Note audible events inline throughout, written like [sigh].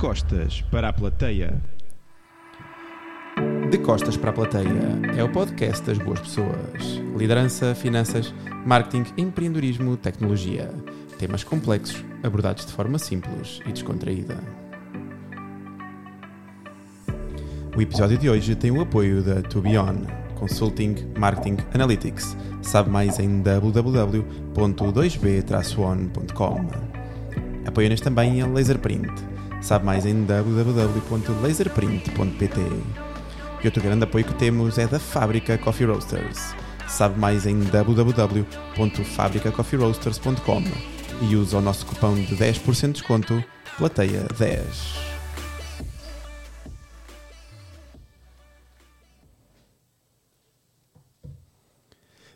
Costas para a plateia. De Costas para a Plateia é o podcast das boas pessoas. Liderança, finanças, marketing, empreendedorismo, tecnologia. Temas complexos abordados de forma simples e descontraída. O episódio de hoje tem o apoio da To Be On, Consulting Marketing Analytics. Sabe mais em www.2b-on.com. Apoia-nos também a Laserprint. Sabe mais em www.laserprint.pt. E outro grande apoio que temos é da Fábrica Coffee Roasters. Sabe mais em www.fabricacoffeeroasters.com e usa o nosso cupom de 10% de desconto, Plateia 10.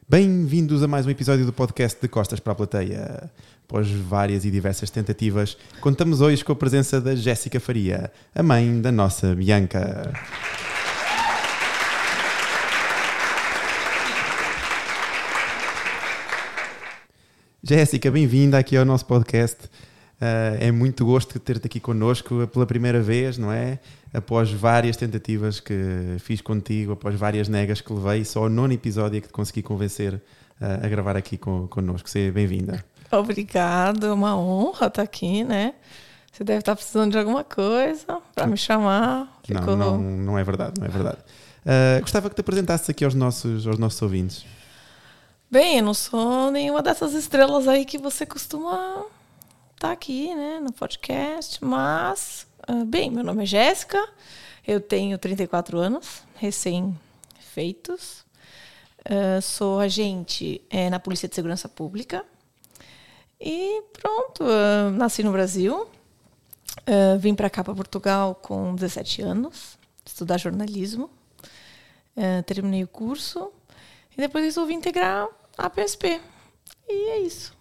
Bem-vindos a mais um episódio do podcast de Costas para a Plateia. Após várias e diversas tentativas, contamos hoje com a presença da Jéssica Faria, a mãe da nossa Bianca. Jéssica, bem-vinda aqui ao nosso podcast. Uh, é muito gosto ter-te aqui connosco pela primeira vez, não é? Após várias tentativas que fiz contigo, após várias negas que levei, só o nono episódio é que te consegui convencer uh, a gravar aqui con connosco. Seja bem-vinda. Obrigada, é uma honra estar aqui, né? Você deve estar precisando de alguma coisa para me chamar. Ficou... Não, não, não é verdade, não é verdade. Uh, gostava que te apresentasses aqui aos nossos, aos nossos ouvintes. Bem, eu não sou nenhuma dessas estrelas aí que você costuma estar aqui, né, no podcast, mas, uh, bem, meu nome é Jéssica, eu tenho 34 anos, recém-feitos, uh, sou agente é, na Polícia de Segurança Pública e pronto, uh, nasci no Brasil, vim para cá, para Portugal, com 17 anos, estudar jornalismo, terminei o curso e depois resolvi integrar a PSP. E é isso.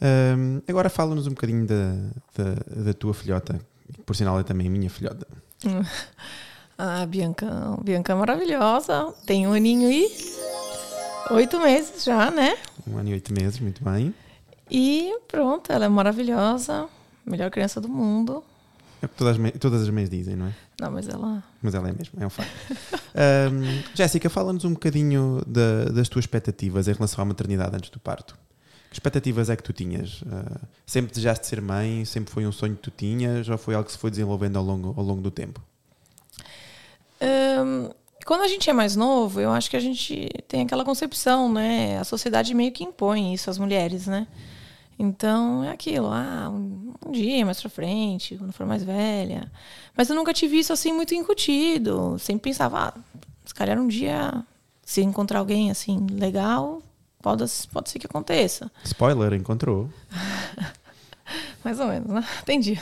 Um, agora fala-nos um bocadinho da, da, da, tua filhota, que por sinal é também minha filhota. [laughs] Ah, Bianca, Bianca é maravilhosa, tem um aninho e oito meses já, né? Um ano e oito meses, muito bem. E pronto, ela é maravilhosa, melhor criança do mundo. É o que todas as, todas as mães dizem, não é? Não, mas ela. Mas ela é mesmo, é um facto. um, Jéssica, fala-nos um bocadinho da, das tuas expectativas em relação à maternidade antes do parto. Que expectativas é que tu tinhas? Uh, sempre desejaste ser mãe? Sempre foi um sonho que tu tinhas? Ou foi algo que se foi desenvolvendo ao longo, ao longo do tempo? Um, quando a gente é mais novo, eu acho que a gente tem aquela concepção, né? A sociedade meio que impõe isso às mulheres, né? Então é aquilo, ah, um, um dia mais pra frente, quando for mais velha. Mas eu nunca tive isso assim muito incutido. Sempre pensava, ah, se calhar um dia, se encontrar alguém assim legal, pode, pode ser que aconteça. Spoiler, encontrou. [laughs] mais ou menos, né? Entendi.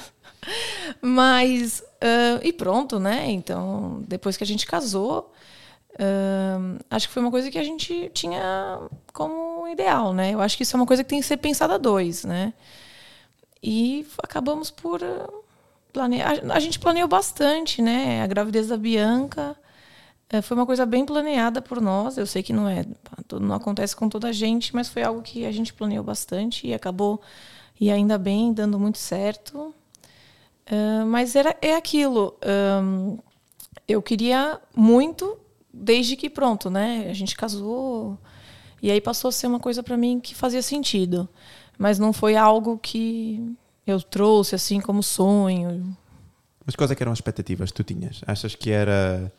Mas, uh, e pronto, né? Então, depois que a gente casou, Uh, acho que foi uma coisa que a gente tinha como ideal, né? Eu acho que isso é uma coisa que tem que ser pensada a dois, né? E acabamos por uh, planear. A gente planeou bastante, né? A gravidez da Bianca foi uma coisa bem planeada por nós. Eu sei que não é, não acontece com toda a gente, mas foi algo que a gente planeou bastante e acabou e ainda bem dando muito certo. mas era é aquilo. Um, eu queria muito desde que pronto, né? A gente casou e aí passou a ser uma coisa para mim que fazia sentido, mas não foi algo que eu trouxe assim como sonho. Mas quais é eram as expectativas que tu tinhas? Achas que era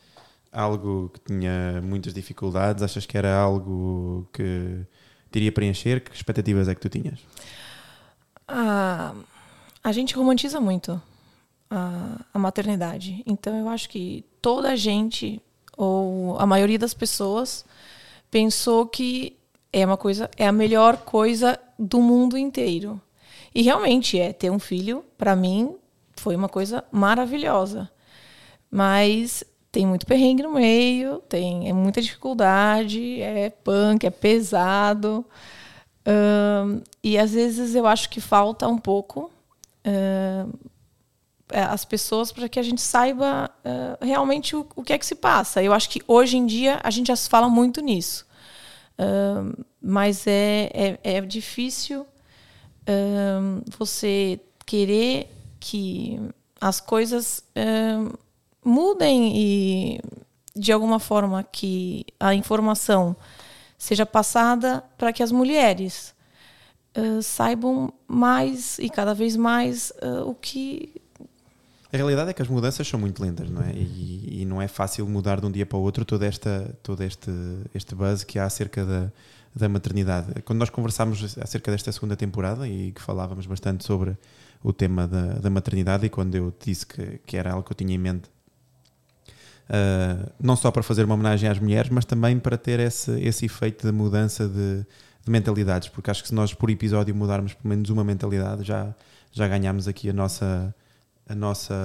algo que tinha muitas dificuldades? Achas que era algo que teria preencher? Que expectativas é que tu tinhas? Ah, a gente romantiza muito a, a maternidade. Então eu acho que toda a gente ou a maioria das pessoas pensou que é uma coisa, é a melhor coisa do mundo inteiro. E realmente é, ter um filho, para mim, foi uma coisa maravilhosa. Mas tem muito perrengue no meio, tem é muita dificuldade, é punk, é pesado. E às vezes eu acho que falta um pouco é, as pessoas para que a gente saiba uh, realmente o, o, que é que se passa. Eu acho que hoje em dia a gente já se fala muito nisso. Uh, mas é, é, é difícil uh, você querer que as coisas mudem e de alguma forma que a informação seja passada para que as mulheres uh, saibam mais e cada vez mais uh, o que a realidade é que as mudanças são muito lentas, não é? E, e, não é fácil mudar de um dia para o outro todo, esta, todo este, este buzz que há acerca da, da maternidade. Quando nós conversámos acerca desta segunda temporada e que falávamos bastante sobre o tema da, da maternidade, e quando eu disse que, que era algo que eu tinha em mente, uh, não só para fazer uma homenagem às mulheres, mas também para ter esse, esse efeito de mudança de, de mentalidades, porque acho que se nós por episódio mudarmos pelo menos uma mentalidade, já, já ganhamos aqui a nossa a nossa,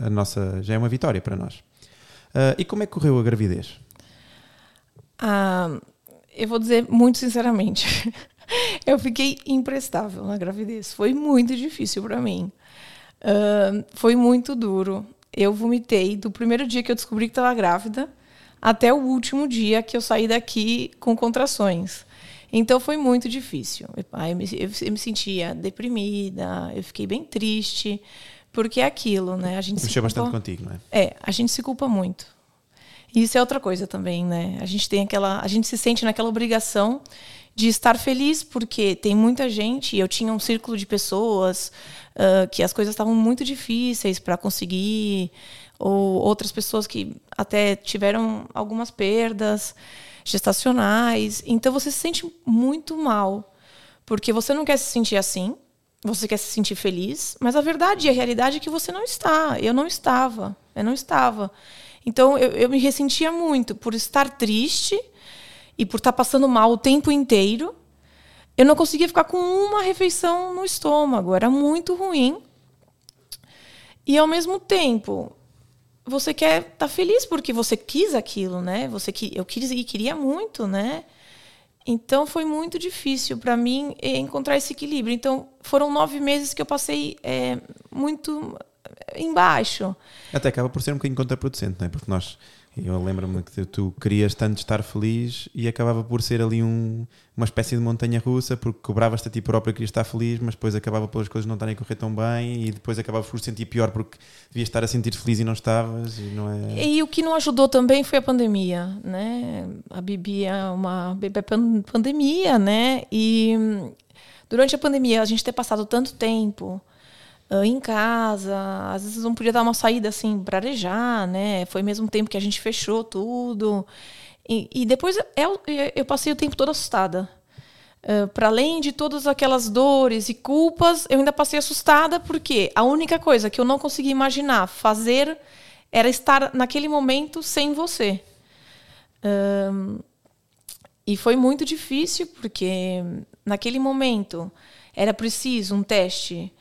a nossa já é uma vitória para nós. Uh, e como é que correu a gravidez? Ah, eu vou dizer muito sinceramente, [laughs] eu fiquei imprestável na gravidez. Foi muito difícil para mim. Uh, foi muito duro. Eu vomitei do primeiro dia que eu descobri que estava grávida até o último dia que eu saí daqui com contrações. Então foi muito difícil. Eu me, eu me sentia deprimida, eu fiquei bem triste, porque é aquilo, né? A gente Mexeu culpa... bastante contigo, não é? A gente se culpa muito. E isso é outra coisa também, né? A gente tem aquela, a gente se sente naquela obrigação de estar feliz porque tem muita gente. E eu tinha um círculo de pessoas que as coisas estavam muito difíceis para conseguir, ou outras pessoas que até tiveram algumas perdas gestacionais. Então você se sente muito mal, porque você não quer se sentir assim, você quer se sentir feliz, mas a verdade e a realidade é que você não está. Eu não estava, eu não estava. Então eu, eu me ressentia muito por estar triste e por estar passando mal o tempo inteiro. Eu não conseguia ficar com uma refeição no estômago, era muito ruim. E ao mesmo tempo, você quer estar tá feliz porque você quis aquilo, né? Você que eu quis e queria muito, né? Então foi muito difícil para mim encontrar esse equilíbrio. Então foram nove meses que eu passei é, muito embaixo. Até acaba por ser um bocadinho contraproducente, não é? Porque nós eu lembro-me que tu querias tanto estar feliz e acabava por ser ali um, uma espécie de montanha russa, porque cobravas-te a ti próprio querias estar feliz, mas depois acabava pelas coisas não estarem a correr tão bem e depois acabavas por sentir pior porque devias estar a sentir feliz e não estavas. E, não é... e o que não ajudou também foi a pandemia, né? A Bibi é uma bebê pandemia, né? E durante a pandemia, a gente ter passado tanto tempo uh, em casa, às vezes não podia dar uma saída assim para arejar, né? Foi mesmo tempo que a gente fechou tudo. E, e depois eu, eu passei o tempo todo assustada. Uh, para além de todas aquelas dores e culpas, eu ainda passei assustada porque a única coisa que eu não conseguia imaginar fazer era estar naquele momento sem você. Um, e foi muito difícil porque naquele momento era preciso um teste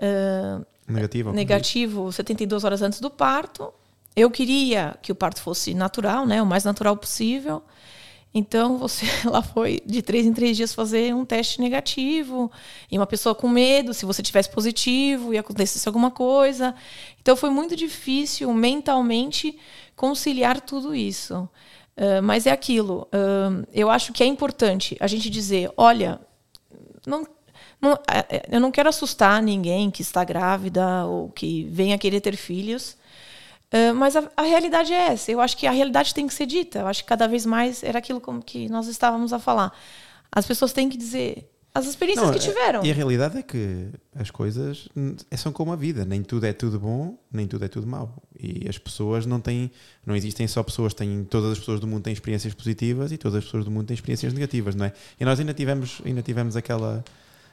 uh, negativo, negativo 72 horas antes do parto. Eu queria que o parto fosse natural, né, o mais natural possível. Então você [laughs] lá foi de três em três dias fazer um teste negativo e uma pessoa com medo, se você tivesse positivo e acontecesse alguma coisa. Então foi muito difícil mentalmente conciliar tudo isso. Uh, mas é aquilo. Uh, eu acho que é importante a gente dizer, olha, não não, é, é, eu não quero assustar ninguém que está grávida ou que venha querer ter filhos. Uh, mas a, a, realidade é essa. Eu acho que a realidade tem que ser dita. Eu acho que cada vez mais era aquilo como que nós estávamos a falar. As pessoas têm que dizer as experiências não, que tiveram. E a realidade é que as coisas são como a vida. Nem tudo é tudo bom, nem tudo é tudo mau. E as pessoas não têm, não existem só pessoas, têm, todas as pessoas do mundo têm experiências positivas e todas as pessoas do mundo têm experiências negativas, não é? E nós ainda tivemos, ainda tivemos aquela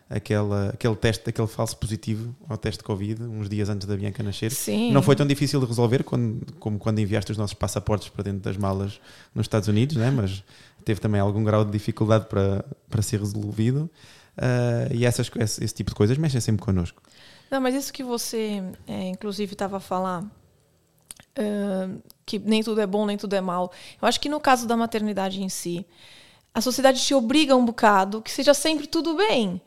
aquela, aquele teste, aquele falso positivo ao teste de Covid, uns dias antes da Bianca nascer. Sim. Não foi tão difícil de resolver quando, como quando enviaste os nossos passaportes para dentro das malas nos Estados Unidos, né? mas teve também algum grau de dificuldade para, para ser resolvido. Uh, e essas, esse, esse, tipo de coisas mexem sempre connosco. Não, mas isso que você, é, inclusive, estava a falar, uh, que nem tudo é bom, nem tudo é mal. Eu acho que no caso da maternidade em si, a sociedade te obriga um bocado que seja sempre tudo bem.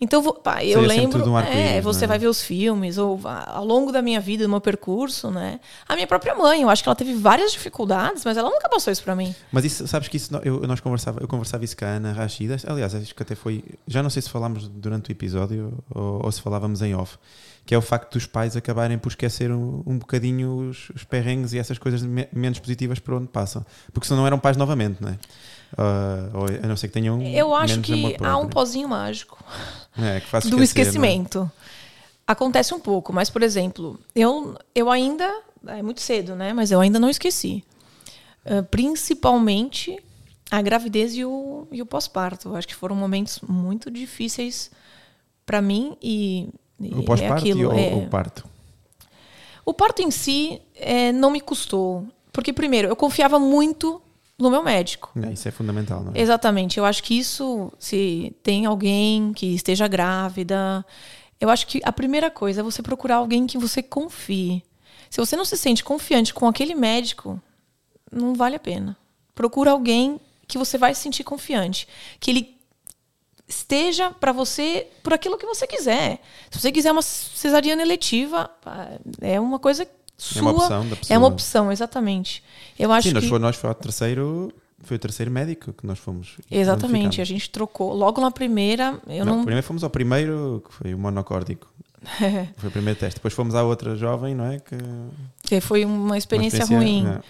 Então, vou- pá, eu Seria lembro. um é, você não é? vai ver os filmes, ou ao longo da minha vida, do meu percurso, né? A minha própria mãe, eu acho que ela teve várias dificuldades, mas ela nunca passou isso pra mim. Mas isso, sabes que isso, eu, nós conversava, eu conversava isso com a Ana Rachida, aliás, acho que até foi, já não sei se falámos durante o episódio ou, ou se falávamos em off, que é o facto dos pais acabarem por esquecer um, um bocadinho os, os perrengues e essas coisas me- menos positivas por onde passam. Porque senão não eram pais novamente, não é? Ah, ou, a não ser que tenham Eu acho que há um pozinho mágico É, que faz do esquecer, é? esquecimento. Acontece um pouco, mas, por exemplo, eu, eu ainda. É muito cedo, né? Mas eu ainda não esqueci. Ah, principalmente a gravidez e o, e o pós-parto. Acho que foram momentos muito difíceis para mim e. O é pós-parto aquilo, e o, é- o parto. o parto em si é, não me custou. Porque, primeiro, eu confiava muito no meu médico. É, isso é fundamental, não é? Exatamente. Eu acho que isso, se tem alguém que esteja grávida, eu acho que a primeira coisa é você procurar alguém que você confie. Se você não se sente confiante com aquele médico, não vale a pena. Procura alguém que você vai se sentir confiante, que ele esteja para você por aquilo que você quiser. Se você quiser uma cesariana eletiva, é uma coisa sua. É uma opção da É pessoa. uma opção, exatamente. Eu acho Sim, nós, que foi, nós foi o terceiro, foi o terceiro médico que nós fomos. Exatamente, a gente trocou. Logo na primeira, eu não, não. Primeiro fomos ao primeiro, que foi o monocórdico. [laughs] Foi o primeiro teste. Depois fomos à outra jovem, não é? Que, uma que foi uma experiência, ruim. é.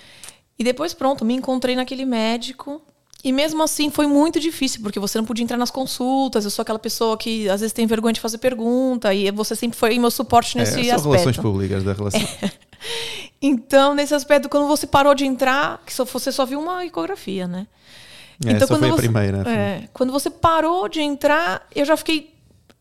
E depois, pronto, me encontrei naquele médico. E mesmo assim foi muito difícil, porque você não podia entrar nas consultas. Eu sou aquela pessoa que às vezes tem vergonha de fazer pergunta. E você sempre foi meu suporte É, nesse relações aspecto. públicas da relação. [laughs] Então, nesse aspecto, quando você parou de entrar, que só, você só viu uma ecografia, né? É, só foi a você, primeira. É, quando você parou de entrar, eu já fiquei.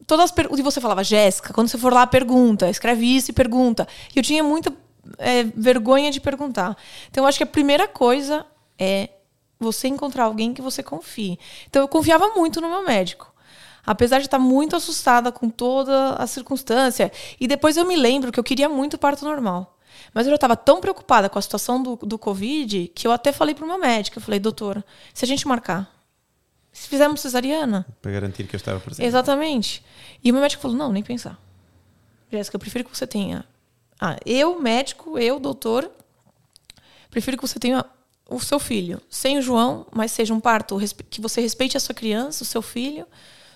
Todas as perguntas. E você falava, Jéssica, quando você for lá, pergunta, escreve isso e pergunta. E eu tinha muita é, vergonha de perguntar. Então, eu acho que a primeira coisa é você encontrar alguém que você confie. Então, eu confiava muito no meu médico. Apesar de estar muito assustada com toda a circunstância. E depois eu me lembro que eu queria muito parto normal. Mas eu já estava tão preocupada com a situação do, do Covid que eu até falei para o meu médico. Eu falei, doutora, se a gente marcar, se fizermos cesariana, Para garantir que eu estava presente. Exatamente. E o meu médico falou: não, nem pensar. Jéssica, eu prefiro que você tenha. Ah, eu, médico, eu, doutor, prefiro que você tenha o seu filho sem o João, mas seja um parto que você respeite a sua criança, o seu filho,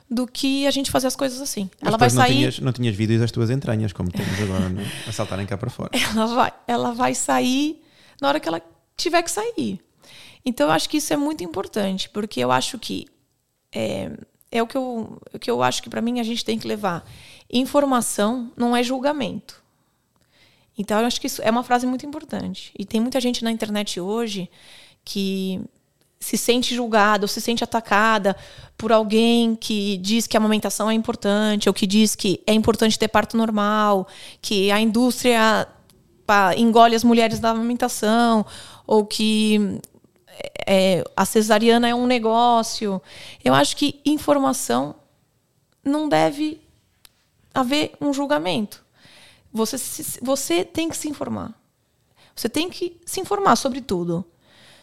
do que a gente fazer as coisas assim. Mas ela vai não sair. Tinhas, não tinhas vídeos das tuas entranhas, como temos agora, não é? A saltarem cá para fora. ela vai, ela vai sair na hora que ela tiver que sair. Então eu acho que isso é muito importante, porque eu acho que é, é o que eu, o que eu acho que para mim a gente tem que levar. Informação não é julgamento. Então eu acho que isso é uma frase muito importante. E tem muita gente na internet hoje que se sente julgada ou se sente atacada por alguém que diz que a amamentação é importante ou que diz que é importante ter parto normal, que a indústria engole as mulheres da amamentação ou que é, a cesariana é um negócio. Eu acho que informação não deve haver um julgamento. Você, você tem que se informar. Você tem que se informar sobre tudo.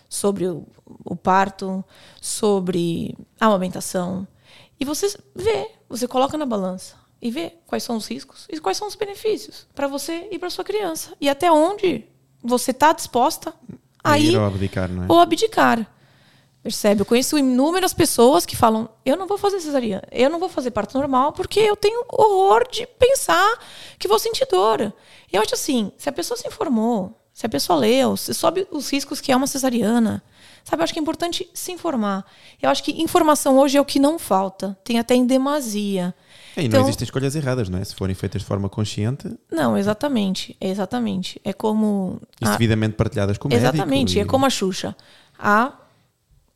Sobre o, o parto, sobre a amamentação. E você vê, você coloca na balança e vê quais são os riscos e quais são os benefícios para você e para sua criança. E até onde você está disposta a Ir ir ou abdicar, é? ou abdicar. Percebe? Eu conheço inúmeras pessoas que falam: eu não vou fazer cesariana, eu não vou fazer parto normal porque eu tenho horror de pensar que vou sentir dor. Eu acho assim: se a pessoa se informou, se a pessoa leu, se soube os riscos que é uma cesariana, sabe? Eu acho que é importante se informar. Eu acho que informação hoje é o que não falta, tem até em demasia. E não Então- existem escolhas erradas, não é? Se forem feitas de forma consciente Não, exatamente, exatamente. É como. e a- devidamente partilhadas com o médico. Exatamente, e- é como a Xuxa. Há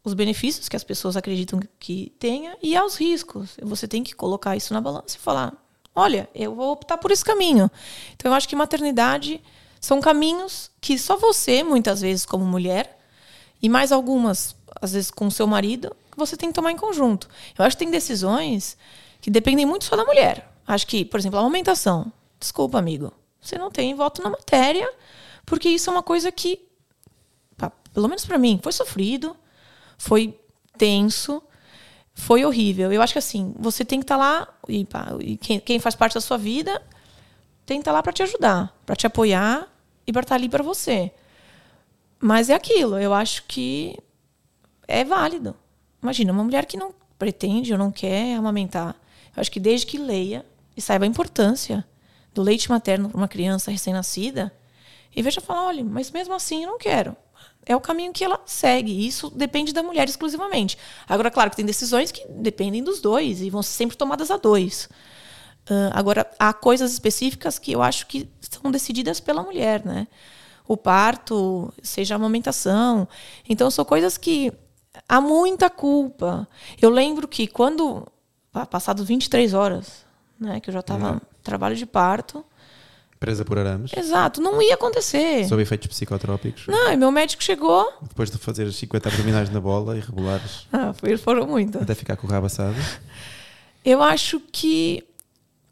os benefícios que as pessoas acreditam que tenha e há os riscos. Você tem que colocar isso na balança e falar: olha, eu vou optar por esse caminho. Então eu acho que maternidade são caminhos que só você, muitas vezes, como mulher, e mais algumas, às vezes, com seu marido, você tem que tomar em conjunto. Eu acho que tem decisões que dependem muito só da mulher. Acho que, por exemplo, a aumentação. Desculpa, amigo. Você não tem voto na matéria, porque isso é uma coisa que pelo menos para mim, foi sofrido, foi tenso. foi horrível. Eu acho que assim, você tem que estar lá, e, pá, e quem, quem faz parte da sua vida tem que estar lá para te ajudar, para te apoiar e para estar ali para você. Mas é aquilo, eu acho que é válido. Imagina, uma mulher que não pretende ou não quer amamentar. Eu acho que desde que leia e saiba a importância do leite materno para uma criança recém-nascida, e veja falar, olha, mas mesmo assim eu não quero. É o caminho que ela segue. Isso depende da mulher exclusivamente. Agora, claro que tem decisões que dependem dos dois e vão ser sempre tomadas a dois. Uh, agora, há coisas específicas que eu acho que são decididas pela mulher, né? O parto, seja a amamentação. Então, são coisas que há muita culpa. Eu lembro que quando, passados 23 horas, né, que eu já estava uhum. trabalho de parto, Presa por arames. Exato, não ia acontecer. Sob efeitos psicotrópicos. Não, e meu médico chegou. Depois de fazer 50 abdominais na bola e regulares. [laughs] Ah, foram muito. Até ficar com o rabo assado. Eu acho que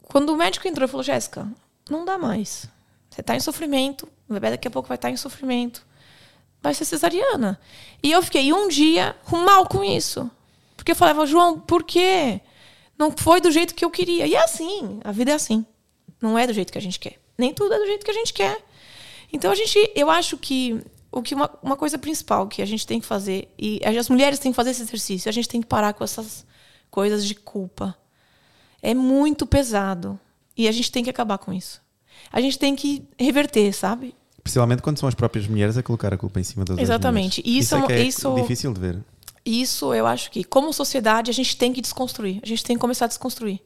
quando o médico entrou, ele falou: Jéssica, não dá mais. Você está em sofrimento, o bebê daqui a pouco vai estar tá em sofrimento. Vai ser cesariana. E eu fiquei um dia mal com isso. Porque eu falava, João, por quê? Não foi do jeito que eu queria. E é assim, a vida é assim. Não é do jeito que a gente quer nem tudo é do jeito que a gente quer. Então a gente, eu acho que o que uma, uma coisa principal que a gente tem que fazer e as mulheres têm que fazer esse exercício, a gente tem que parar com essas coisas de culpa. É muito pesado e a gente tem que acabar com isso. A gente tem que reverter, sabe? Principalmente quando são as próprias mulheres a colocar a culpa em cima das Exatamente. Mulheres. Isso, isso é, é isso, difícil de ver. Isso eu acho que, como sociedade, a gente tem que desconstruir. A gente tem que começar a desconstruir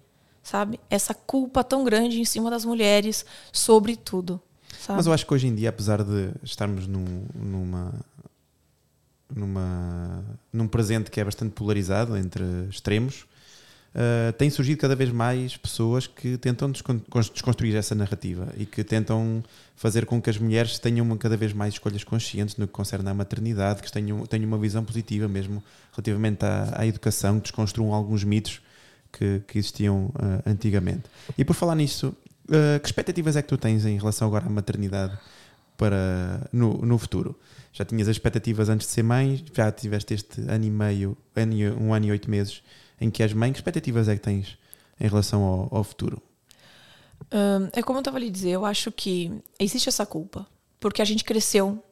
sabe? Essa culpa tão grande em cima das mulheres sobre tudo. Sabe? Mas eu acho que hoje em dia, apesar de estarmos num, numa numa num presente que é bastante polarizado entre extremos, uh, tem surgido cada vez mais pessoas que tentam desconstruir essa narrativa e que tentam fazer com que as mulheres tenham cada vez mais escolhas conscientes no que concerne à maternidade, que tenham, tenham uma visão positiva mesmo relativamente à, à educação, que desconstruam alguns mitos que, que existiam uh, antigamente. E por falar nisso, uh, que expectativas é que tu tens em relação agora à maternidade para no, no futuro? Já tinhas as expectativas antes de ser mãe, já tiveste este ano e meio, ano, um ano e oito meses em que és mãe. Que expectativas é que tens em relação ao, ao futuro? É como eu estava lhe dizer, eu acho que existe essa culpa, porque a gente cresceu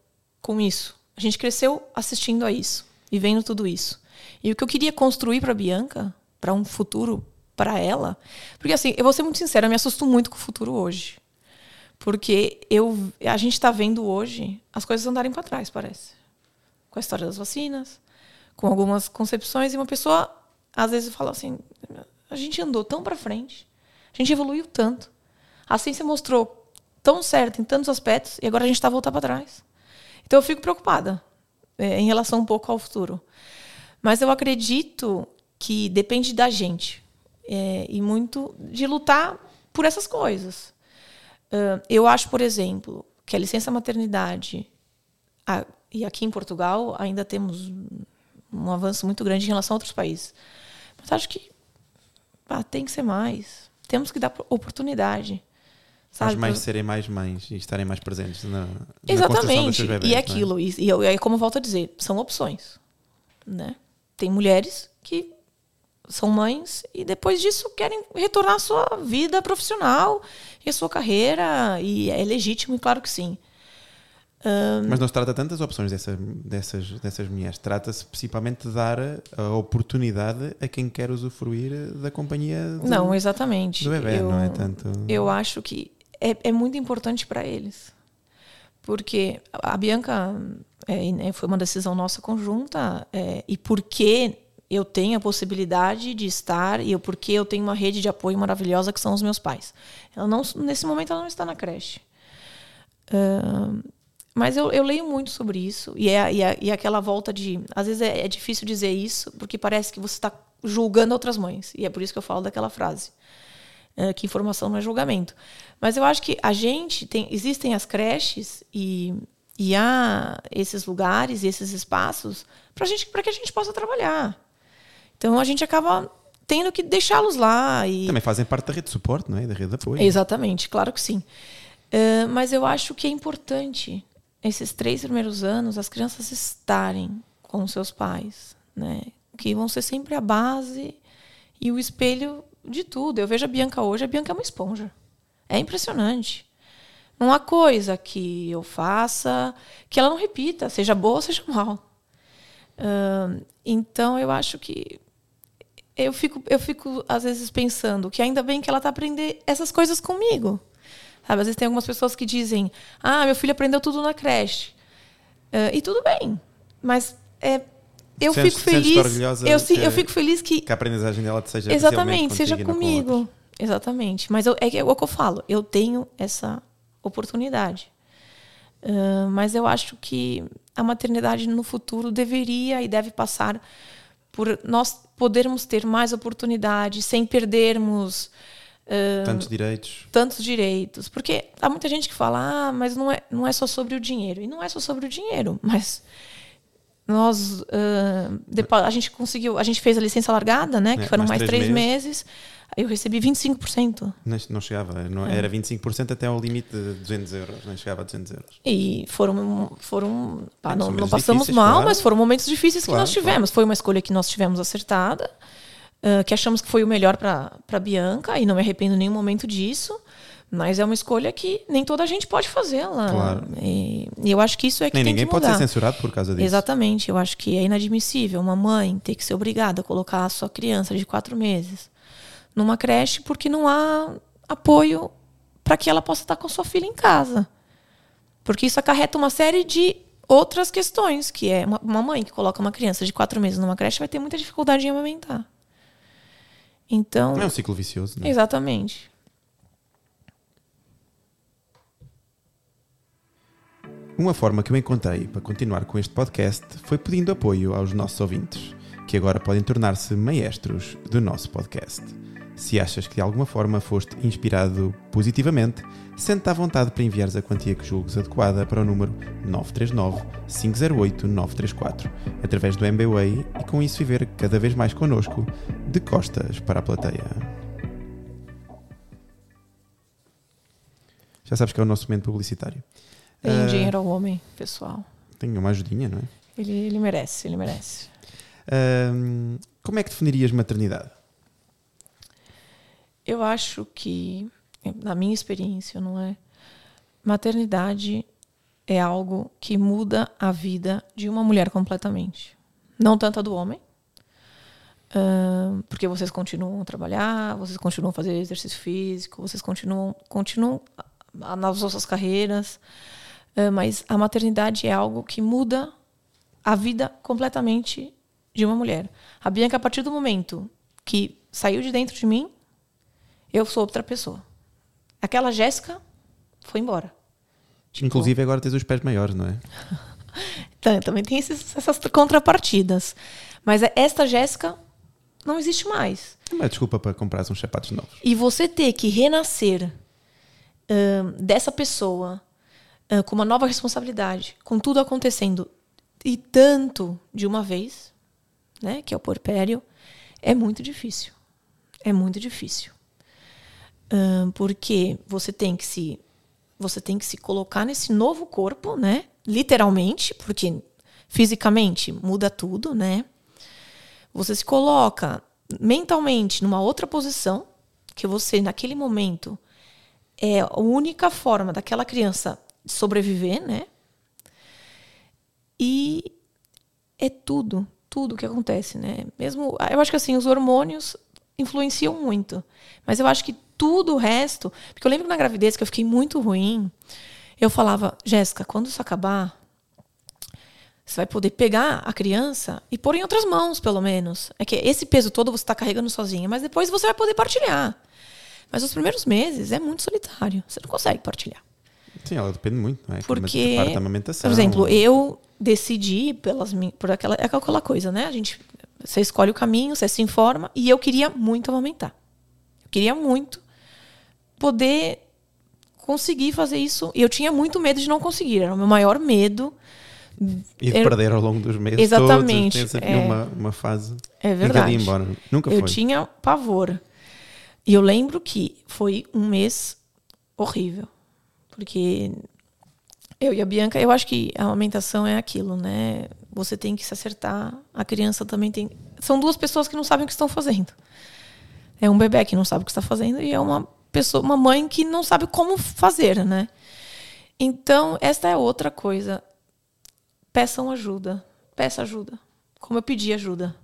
com isso. A gente cresceu assistindo a isso e vendo tudo isso. E o que eu queria construir para Bianca para um futuro para ela. Porque assim, eu vou ser muito sincera, eu me assusto muito com o futuro hoje. Porque eu, a gente está vendo hoje as coisas andarem para trás, parece. Com a história das vacinas, com algumas concepções, e uma pessoa às vezes fala assim: a gente andou tão para frente, a gente evoluiu tanto, a ciência mostrou tão certo em tantos aspectos, e agora a gente está voltando para trás. Então eu fico preocupada é, em relação um pouco ao futuro. Mas eu acredito que depende da gente é, e muito de lutar por essas coisas. Uh, eu acho, por exemplo, que a licença maternidade a, e aqui em Portugal ainda temos um avanço muito grande em relação a outros países. Mas acho que ah, tem que ser mais. Temos que dar oportunidade. Sabe? As mães serem mais mães e estarem mais presentes na, Exatamente. Na bebés, e é aquilo. É? E, e, como eu volto a dizer, são opções. Né? Tem mulheres que são mães e depois disso querem retornar à sua vida profissional e à sua carreira e é legítimo e claro que sim. Um, Mas não se trata tantas opções dessa, dessas, dessas mulheres. Trata-se principalmente de dar a oportunidade a quem quer usufruir da companhia do, não, exatamente. do bebê, eu, não é tanto... Eu acho que é, é muito importante para eles. Porque a Bianca é, foi uma decisão nossa conjunta é, e porque eu tenho a possibilidade de estar e eu, porque eu tenho uma rede de apoio maravilhosa que são os meus pais. Ela não, nesse momento ela não está na creche. Uh, mas eu, eu, leio muito sobre isso e é, e é, e é aquela volta de. Às vezes é, é, difícil dizer isso porque parece que você está julgando outras mães. E é por isso que eu falo daquela frase. Uh, que informação não é julgamento. Mas eu acho que a gente tem. Existem as creches e, e há esses lugares e esses espaços para que a gente possa trabalhar. Então a gente acaba tendo que deixá-los lá. E... Também fazem parte da rede de suporte, não é? Da rede de apoio. Exatamente, claro que sim. Uh, mas eu acho que é importante, esses três primeiros anos, as crianças estarem com seus pais. Né? que vão ser sempre a base e o espelho de tudo. Eu vejo a Bianca hoje, a Bianca é uma esponja. É impressionante. Não há coisa que eu faça que ela não repita, seja boa ou seja mal. Uh, então eu acho que eu fico, eu fico às vezes pensando que ainda bem que ela está aprendendo essas coisas comigo. Sabe? Às vezes tem algumas pessoas que dizem: Ah, meu filho aprendeu tudo na creche. Uh, e tudo bem. Mas é, eu Sentes- fico feliz. Eu, que- eu fico feliz que. Que a aprendizagem dela seja Exatamente, seja não com comigo. Exatamente. Mas eu- é, é o que eu falo. Eu tenho essa oportunidade. Ah, mas eu acho que a maternidade no futuro deveria e deve passar por nós podermos ter mais oportunidades sem perdermos ah, Tantos direitos. tantos direitos. Porque há muita gente que fala, ah, mas não é, não é só sobre o dinheiro. E não é só sobre o dinheiro, mas nós ah, depo- a gente conseguiu, a gente fez a licença largada, né? Que É, foram mais mais três três meses. Aí eu recebi 25%. Não, não chegava, não, É. era 25% até ao limite de 200 euros, não chegava a 200 euros. E foram, foram pá, É, não, não passamos difíceis, mal, claro. mas foram momentos difíceis Claro, que nós tivemos. Foi uma escolha que nós tivemos acertada, ah, que achamos que foi o melhor para Bianca, e não me arrependo em nenhum momento disso. Mas é uma escolha que nem toda a gente pode fazê-la. Claro. E, e eu acho que isso é que Nem tem ninguém que pode mudar. ser censurado por causa disso. Exatamente. Eu acho que é inadmissível uma mãe ter que ser obrigada a colocar a sua criança de quatro meses numa creche porque não há apoio para que ela possa estar com sua filha em casa. Porque isso acarreta uma série de outras questões, que é uma, uma mãe que coloca uma criança de quatro meses numa creche vai ter muita dificuldade em amamentar. Então, É um ciclo vicioso, não é? exatamente. Uma forma que eu encontrei para continuar com este podcast foi pedindo apoio aos nossos ouvintes, que agora podem tornar-se maestros do nosso podcast. Se achas que de alguma forma foste inspirado positivamente, sente-te à vontade para enviares a quantia que julgues adequada para o número 939-508-934, através do MBWay e com isso viver cada vez mais connosco, de costas para a plateia. Já sabes que é o nosso momento publicitário. Tem Ah, dinheiro ao homem, pessoal. Tenho uma ajudinha, não é? Ele, ele merece, ele merece. Ahm, como é que definirias maternidade? Eu acho que, na minha experiência, não é? Maternidade é algo que muda a vida de uma mulher completamente. Não tanto a do homem, porque vocês continuam a trabalhar, vocês continuam a fazer exercício físico, vocês continuam, continuam nas suas carreiras, mas a maternidade é algo que muda a vida completamente de uma mulher. A Bianca, a partir do momento que saiu de dentro de mim, eu sou outra pessoa. Aquela Jéssica foi embora. Tipo, Inclusive agora tens os pés maiores, não é? [laughs] Tá, também tem esses- essas contrapartidas. Mas é- esta Jéssica não existe mais. É uma desculpa para comprar uns sapatos novos. E você ter que renascer ahn, dessa pessoa ahn, com uma nova responsabilidade, com tudo acontecendo e tanto de uma vez, né, que é o porpério, é muito difícil. É muito difícil. Porque você tem que se você tem que se colocar nesse novo corpo, né? Literalmente, porque fisicamente muda tudo, né? Você se coloca mentalmente numa outra posição, que você, naquele momento, é a única forma daquela criança sobreviver, né? E é tudo, tudo que acontece, né? Mesmo, eu acho que assim, os hormônios influenciam muito, mas eu acho que tudo o resto, porque eu lembro na gravidez que eu fiquei muito ruim, eu falava, Jéssica, quando isso acabar, você vai poder pegar a criança e pôr em outras mãos, pelo menos. É que esse peso todo você está carregando sozinha, mas depois você vai poder partilhar. Mas os primeiros meses é muito solitário. Você não consegue partilhar. Sim, ela depende muito, não é? Porque, por exemplo, eu decidi pelas por aquela é aquela coisa, né? A gente você escolhe o caminho, você se informa e eu queria muito amamentar. Eu queria muito poder conseguir fazer isso. E eu tinha muito medo de não conseguir, era o meu maior medo. E de eu- perder ao longo dos meses Exatamente, todos. É. uma, uma fase É verdade. ia embora. Nunca eu foi. tinha pavor. E eu lembro que foi um mês horrível. Porque eu e a Bianca, eu acho que a amamentação é aquilo, né? Você tem que se acertar. A criança também tem. São duas pessoas que não sabem o que estão fazendo. É um bebê que não sabe o que está fazendo e é uma pessoa, uma mãe que não sabe como fazer, né? Então, esta é outra coisa. Peçam ajuda. Peça ajuda. Como eu pedi ajuda.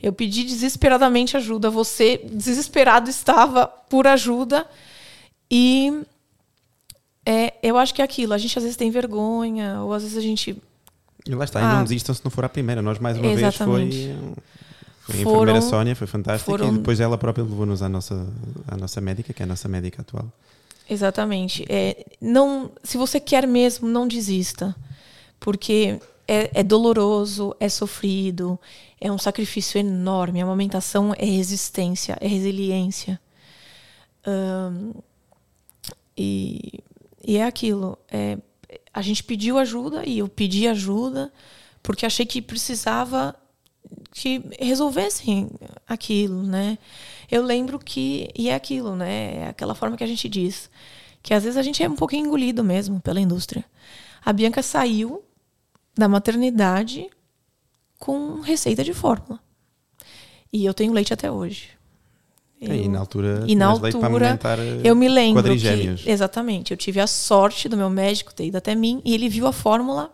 Eu pedi desesperadamente ajuda. Você, desesperado, estava por ajuda. E é, eu acho que é aquilo. A gente às vezes tem vergonha, ou às vezes a gente. E lá está, e Ah. não desistam se não for a primeira. Nós, mais uma Exatamente. vez, foi. Foi a enfermeira Sónia, foi fantástica. foram- E depois ela própria levou-nos à nossa, à nossa médica, que é a nossa médica atual. Exatamente. É, não, se você quer mesmo, não desista. Porque é, é doloroso, é sofrido, é um sacrifício enorme. A amamentação é resistência, é resiliência. E, e é aquilo. é, a gente pediu ajuda e eu pedi ajuda porque achei que precisava que resolvessem aquilo, né? Eu lembro que e é aquilo, né? É aquela forma que a gente diz que às vezes a gente é um pouquinho engolido mesmo pela indústria. A Bianca saiu da maternidade com receita de fórmula. E eu tenho leite até hoje. É, e na altura, e na altura, eh, eu me lembro que exatamente, eu tive a sorte do meu médico ter ido até mim e ele viu a fórmula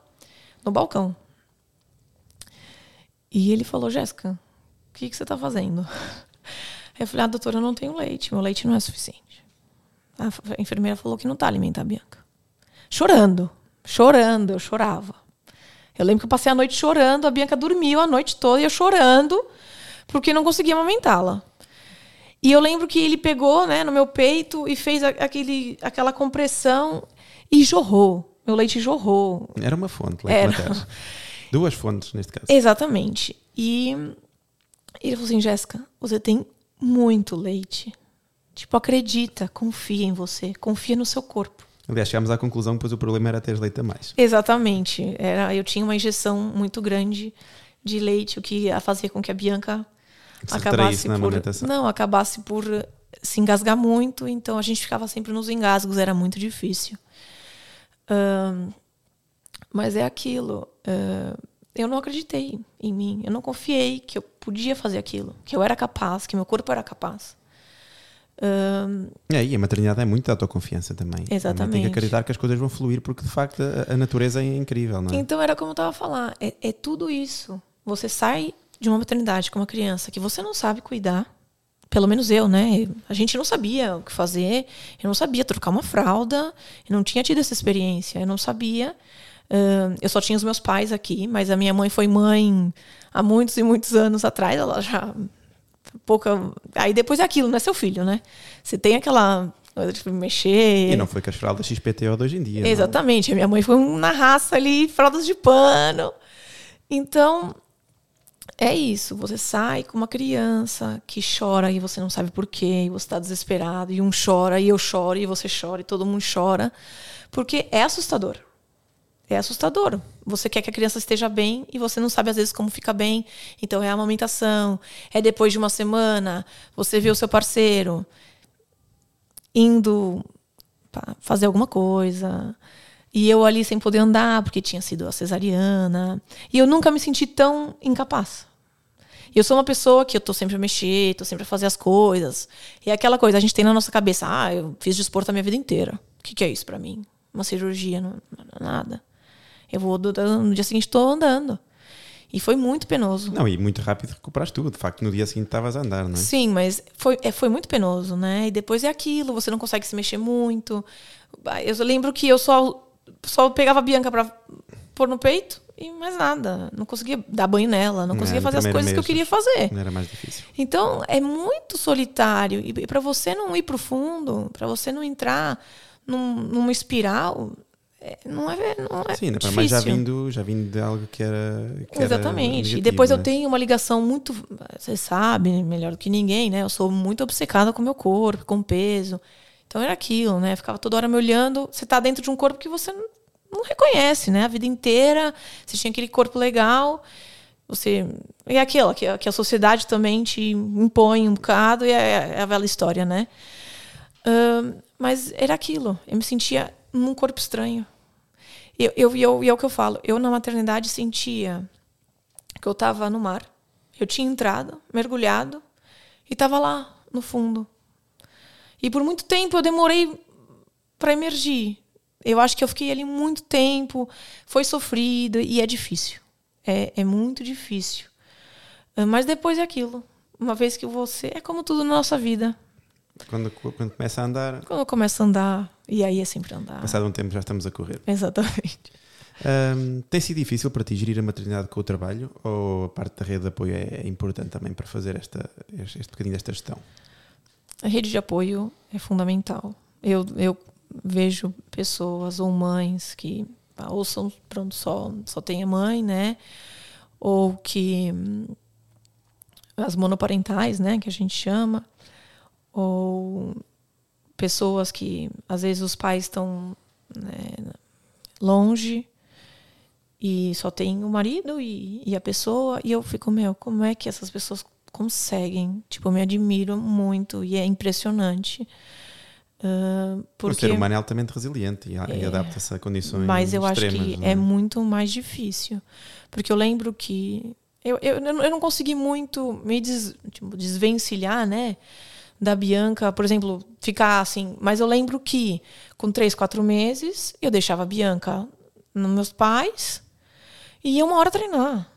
no balcão. E ele falou: "Jéssica, o que que você está fazendo?" Eu falei: "Ah, doutora, eu não tenho leite, meu leite não é suficiente." A enfermeira falou que não tá alimentar a Bianca. Chorando, chorando, eu chorava. Eu lembro que eu passei a noite chorando, a Bianca dormiu a noite toda e eu chorando porque não conseguia amamentá-la. E eu lembro que ele pegou né, no meu peito e fez aquele, aquela compressão e jorrou. Meu leite jorrou. Era uma fonte, leite Era. materno. Duas fontes, neste caso. Exatamente. E ele falou assim: Jéssica, você tem muito leite. Tipo, acredita, confia em você, confia no seu corpo. Aliás, chegámos à conclusão que depois o problema era ter leite a mais. Exatamente. Era, eu tinha uma injeção muito grande de leite, o que fazia com que a Bianca Se acabasse na por não acabasse por se engasgar muito. Então a gente ficava sempre nos engasgos, era muito difícil. Mas é aquilo. ah, eu não acreditei em mim. Eu não confiei que eu podia fazer aquilo, que eu era capaz, que meu corpo era capaz. Ahn, É, e a maternidade é muito da autoconfiança também. Tem Exatamente. que acreditar que as coisas vão fluir porque de facto a, a natureza é incrível, não é? Então era como eu estava a falar, é, é tudo isso. Você sai de uma maternidade com uma criança que você não sabe cuidar. Pelo menos eu, né? A gente não sabia o que fazer. Eu não sabia trocar uma fralda. Eu não tinha tido essa experiência. Eu não sabia. Ahn, eu só tinha os meus pais aqui, mas a minha mãe foi mãe há muitos e muitos anos atrás. Ela já pouca. Aí depois é aquilo, não é seu filho, né? Você tem aquela coisa de mexer. E não foi com as fraldas XPTO de hoje em dia. não? Exatamente. A minha mãe foi na raça ali, fraldas de pano. Então, é isso. Você sai com uma criança que chora e você não sabe por quê, e você está desesperado, e um chora, e eu choro, e você chora, e todo mundo chora. Porque é assustador. É assustador. Você quer que a criança esteja bem e você não sabe às vezes como fica bem. Então é a amamentação. É depois de uma semana, você vê o seu parceiro indo fazer alguma coisa. E eu ali sem poder andar, porque tinha sido a cesariana. E eu nunca me senti tão incapaz. E eu sou uma pessoa que eu tô sempre a mexer, tô sempre a fazer as coisas. E é aquela coisa, a gente tem na nossa cabeça, ah, eu fiz desporto a minha vida inteira. O que, que é isso pra mim? Uma cirurgia, não, nada. Eu vou, no dia seguinte, tô andando. E foi muito penoso. Não, e muito rápido recuperaste tudo. De facto, no dia seguinte estavas a andar, não é? Sim, mas foi, é, foi muito penoso, né? E depois é aquilo, você não consegue se mexer muito. Eu lembro que eu só, só pegava a Bianca pra pôr no peito e mais nada. Não conseguia dar banho nela, não É, conseguia no fazer as coisas que eu queria fazer. Não era mais difícil. Então é muito solitário. E, para você não ir pro fundo, para você não entrar num- numa espiral, é, não é, não é Sim, difícil. mais já vindo, já vindo de algo que era. que era Exatamente. negativo, e depois eu né? tenho uma ligação muito. Você sabe, melhor do que ninguém, né? Eu sou muito obcecada com o meu corpo, com o peso. Então era aquilo, né? Ficava toda hora me olhando. Você tá dentro de um corpo que você não, reconhece, né? A vida inteira. Você tinha aquele corpo legal. Você. E é aquilo, que, a- que sociedade também te impõe um bocado, e é, é a velha história, né? Mas era aquilo. Eu me sentia num corpo estranho. E eu, eu, e é o que eu falo. Eu, na maternidade, sentia porque eu estava no mar. Eu tinha entrado, mergulhado e estava lá no fundo. E por muito tempo eu demorei para emergir. Eu acho que eu fiquei ali muito tempo, foi sofrido e é difícil. É, é muito difícil. Ah, Mas depois é aquilo. Uma vez que você. É como tudo na nossa vida. Quando, quando começa a andar, Quando eu começo a andar, e aí é sempre andar. passado um tempo já estamos a correr. Exatamente. Ahm, tem sido difícil para ti gerir a maternidade com o trabalho ou a parte da rede de apoio é, é importante também para fazer esta, este, este bocadinho desta gestão? A rede de apoio é fundamental. Eu, eu vejo pessoas ou mães que ah, ou são pronto só só tem a mãe, né? Ou que hum, as monoparentais, né, que a gente chama, ou pessoas que às vezes os pais estão né, longe e só tem o marido e, e a pessoa e eu fico meu como é que essas pessoas conseguem tipo eu me admiro muito e é impressionante O porque ser humano é altamente resiliente e, a- e adapta-se a condições mas eu acho extremas. que não é muito mais difícil. Porque eu lembro que. Eu, eu, eu não consegui muito me des, tipo, desvencilhar, né? Da Bianca, por exemplo, ficar assim. Mas eu lembro que com três, quatro meses, eu deixava a Bianca nos meus pais e ia uma hora treinar.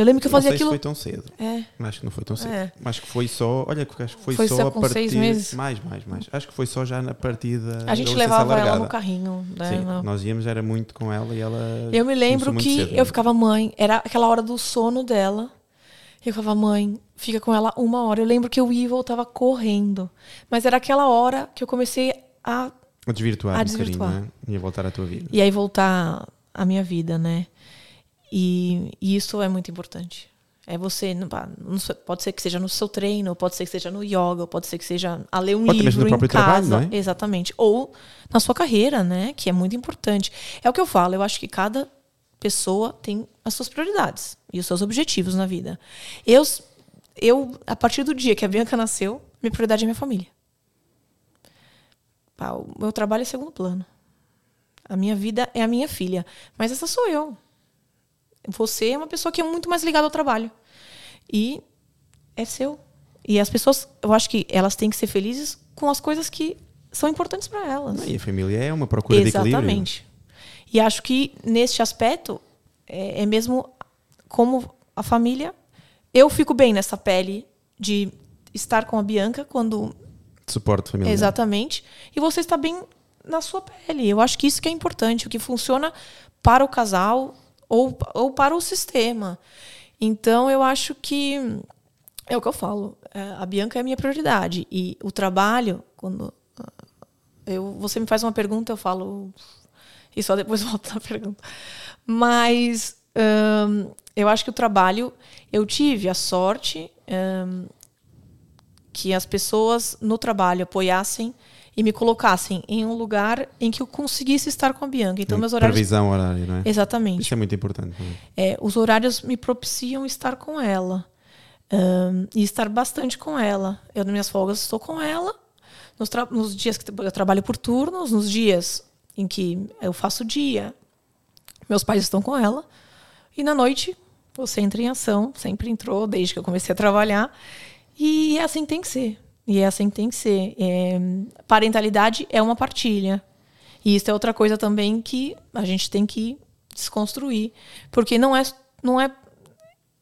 Eu lembro que eu Não fazia sei se aquilo. foi tão cedo. É. Acho que não foi tão cedo. É. Acho que foi só. Olha, acho que foi, Foi só, só a partir. seis meses? Mais, mais, mais. Acho que foi só já na partida. A gente levava ela no carrinho. Né? Sim, No- nós íamos, era muito com ela e ela. Eu me lembro que cedo. né? eu ficava mãe, era aquela hora do sono dela. Eu ficava, mãe, fica com ela uma hora. Eu lembro que eu ia e voltava correndo. Mas era aquela hora que eu comecei a. A desvirtuar a um desvirtuar. bocadinho, né? Ia voltar à tua vida. E aí voltar a minha vida, né? E, e isso é muito importante. É você, não- pode ser que seja no seu treino, pode ser que seja no yoga, pode ser que seja a ler um mesmo livro no em próprio trabalho, casa, não é? exatamente, ou na sua carreira, né? Que é muito importante. É o que eu falo. Eu acho que cada pessoa tem as suas prioridades e os seus objetivos na vida. Eu, eu a partir do dia que a Bianca nasceu, minha prioridade é minha família. O meu trabalho é segundo plano. A minha vida é a minha filha. Mas essa sou eu. Você é uma pessoa que é muito mais ligada ao trabalho. E é seu. E as pessoas, eu acho que elas têm que ser felizes com as coisas que são importantes para elas. E a família é uma procura de equilíbrio. Exatamente. E acho que neste aspecto é, é mesmo como a família. Eu fico bem nessa pele de estar com a Bianca quando Suporte familiar. Exatamente. E você está bem na sua pele. Eu acho que isso que é importante, o que funciona para o casal ou, ou para o sistema. Então, eu acho que é o que eu falo. é, A Bianca é a minha prioridade. E o trabalho, quando ah, eu, você me faz uma pergunta, eu falo. E só depois [laughs] volto na pergunta. Mas hum, eu acho que o trabalho, eu tive a sorte. hum, que as pessoas no trabalho apoiassem e me colocassem em um lugar em que eu conseguisse estar com a Bianca. Então, meus horários. Previsão horária, não é? Exatamente. Isso é muito importante. é? É, os horários me propiciam estar com ela. Ahn, e estar bastante com ela. Eu, nas minhas folgas, estou com ela. Nos, nos dias que eu trabalho por turnos, nos dias em que eu faço dia, meus pais estão com ela. E na noite, você entra em ação. Sempre entrou, desde que eu comecei a trabalhar. E é assim tem que ser. E é assim que tem que ser. É, parentalidade é uma partilha. E isso é outra coisa também que a gente tem que desconstruir. Porque não é, não é